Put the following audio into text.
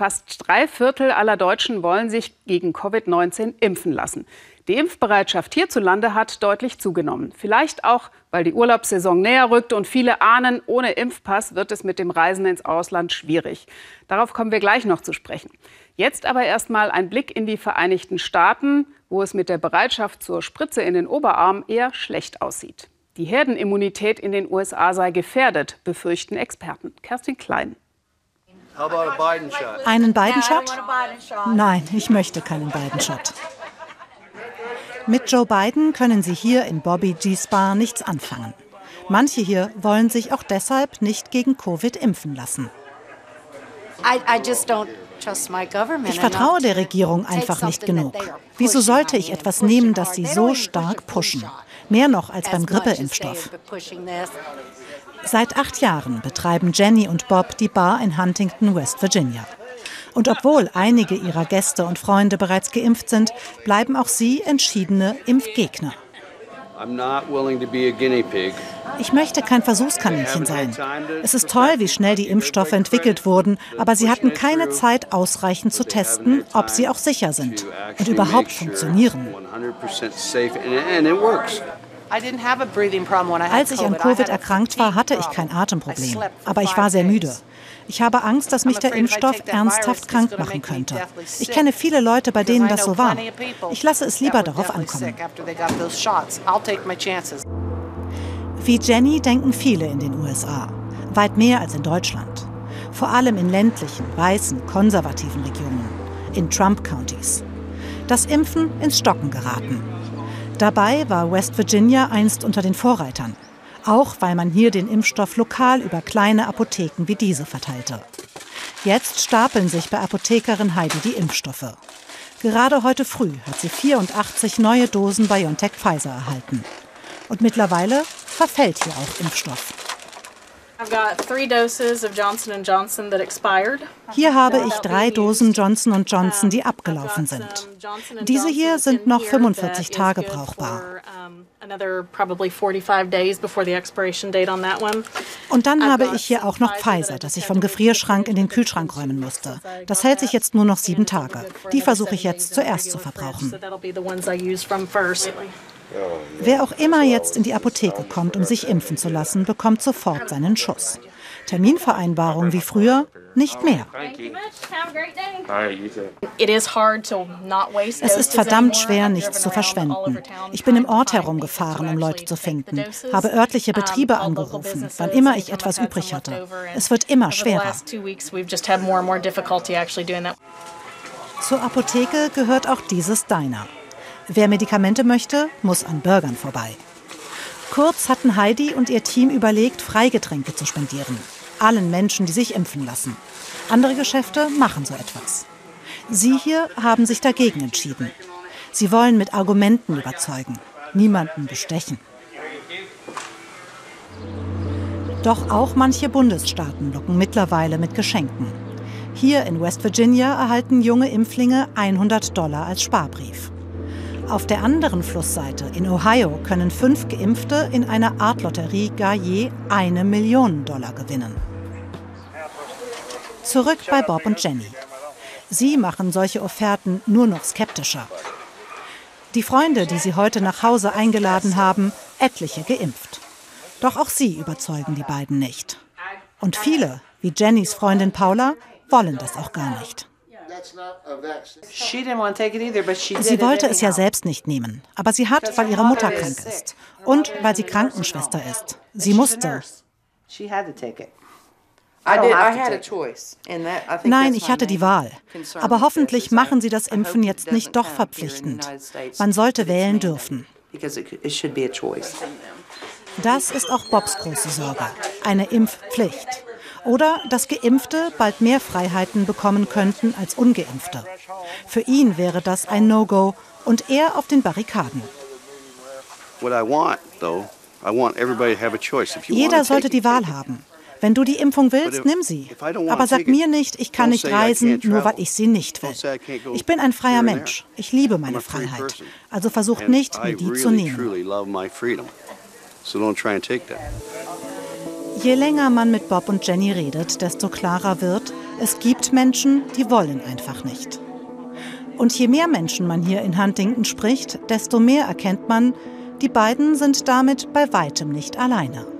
Fast drei Viertel aller Deutschen wollen sich gegen Covid-19 impfen lassen. Die Impfbereitschaft hierzulande hat deutlich zugenommen. Vielleicht auch, weil die Urlaubssaison näher rückt und viele ahnen, ohne Impfpass wird es mit dem Reisen ins Ausland schwierig. Darauf kommen wir gleich noch zu sprechen. Jetzt aber erst mal ein Blick in die Vereinigten Staaten, wo es mit der Bereitschaft zur Spritze in den Oberarm eher schlecht aussieht. Die Herdenimmunität in den USA sei gefährdet, befürchten Experten. Kerstin Klein. Einen Biden-Shot? Nein, ich möchte keinen Biden-Shot. Mit Joe Biden können sie hier in Bobby G. Spa nichts anfangen. Manche hier wollen sich auch deshalb nicht gegen Covid impfen lassen. Ich vertraue der Regierung einfach nicht genug. Wieso sollte ich etwas nehmen, das sie so stark pushen? Mehr noch als beim Grippeimpfstoff. Seit acht Jahren betreiben Jenny und Bob die Bar in Huntington, West Virginia. Und obwohl einige ihrer Gäste und Freunde bereits geimpft sind, bleiben auch sie entschiedene Impfgegner. Ich möchte kein Versuchskaninchen sein. Es ist toll, wie schnell die Impfstoffe entwickelt wurden, aber sie hatten keine Zeit, ausreichend zu testen, ob sie auch sicher sind und überhaupt funktionieren. Als ich an Covid erkrankt war, hatte ich kein Atemproblem, aber ich war sehr müde. Ich habe Angst, dass mich der Impfstoff ernsthaft krank machen könnte. Ich kenne viele Leute, bei denen das so war. Ich lasse es lieber darauf ankommen. Wie Jenny denken viele in den USA. Weit mehr als in Deutschland. Vor allem in ländlichen, weißen, konservativen Regionen. In Trump-Countys. Das Impfen ins Stocken geraten. Dabei war West Virginia einst unter den Vorreitern. Auch weil man hier den Impfstoff lokal über kleine Apotheken wie diese verteilte. Jetzt stapeln sich bei Apothekerin Heidi die Impfstoffe. Gerade heute früh hat sie 84 neue Dosen BioNTech Pfizer erhalten. Und mittlerweile verfällt hier auch Impfstoff. Hier habe ich drei Dosen Johnson Johnson, die abgelaufen sind. Diese hier sind noch 45 Tage brauchbar. Und dann habe ich hier auch noch Pfizer, das ich vom Gefrierschrank in den Kühlschrank räumen musste. Das hält sich jetzt nur noch sieben Tage. Die versuche ich jetzt zuerst zu verbrauchen. Wer auch immer jetzt in die Apotheke kommt, um sich impfen zu lassen, bekommt sofort seinen Schuss. Terminvereinbarung wie früher nicht mehr. Es ist verdammt schwer, nichts zu verschwenden. Ich bin im Ort herumgefahren, um Leute zu finden, habe örtliche Betriebe angerufen, wann immer ich etwas übrig hatte. Es wird immer schwerer. Zur Apotheke gehört auch dieses Diner. Wer Medikamente möchte, muss an Burgern vorbei. Kurz hatten Heidi und ihr Team überlegt, Freigetränke zu spendieren. Allen Menschen, die sich impfen lassen. Andere Geschäfte machen so etwas. Sie hier haben sich dagegen entschieden. Sie wollen mit Argumenten überzeugen, niemanden bestechen. Doch auch manche Bundesstaaten locken mittlerweile mit Geschenken. Hier in West Virginia erhalten junge Impflinge 100 Dollar als Sparbrief. Auf der anderen Flussseite in Ohio können fünf Geimpfte in einer Art Lotterie gar je eine Million Dollar gewinnen. Zurück bei Bob und Jenny. Sie machen solche Offerten nur noch skeptischer. Die Freunde, die sie heute nach Hause eingeladen haben, etliche geimpft. Doch auch sie überzeugen die beiden nicht. Und viele, wie Jennys Freundin Paula, wollen das auch gar nicht. Sie wollte es ja selbst nicht nehmen, aber sie hat, weil ihre Mutter krank ist und weil sie Krankenschwester ist. Sie musste. Nein, ich hatte die Wahl. Aber hoffentlich machen sie das Impfen jetzt nicht doch verpflichtend. Man sollte wählen dürfen. Das ist auch Bobs große Sorge. Eine Impfpflicht. Oder dass Geimpfte bald mehr Freiheiten bekommen könnten als Ungeimpfte. Für ihn wäre das ein No-Go und er auf den Barrikaden. Jeder sollte die Wahl haben. Wenn du die Impfung willst, nimm sie. Aber sag mir nicht, ich kann nicht reisen, nur weil ich sie nicht will. Ich bin ein freier Mensch. Ich liebe meine Freiheit. Also versucht nicht, mir die zu nehmen. Je länger man mit Bob und Jenny redet, desto klarer wird, Es gibt Menschen, die wollen einfach nicht. Und je mehr Menschen man hier in Huntington spricht, desto mehr erkennt man, die beiden sind damit bei weitem nicht alleine.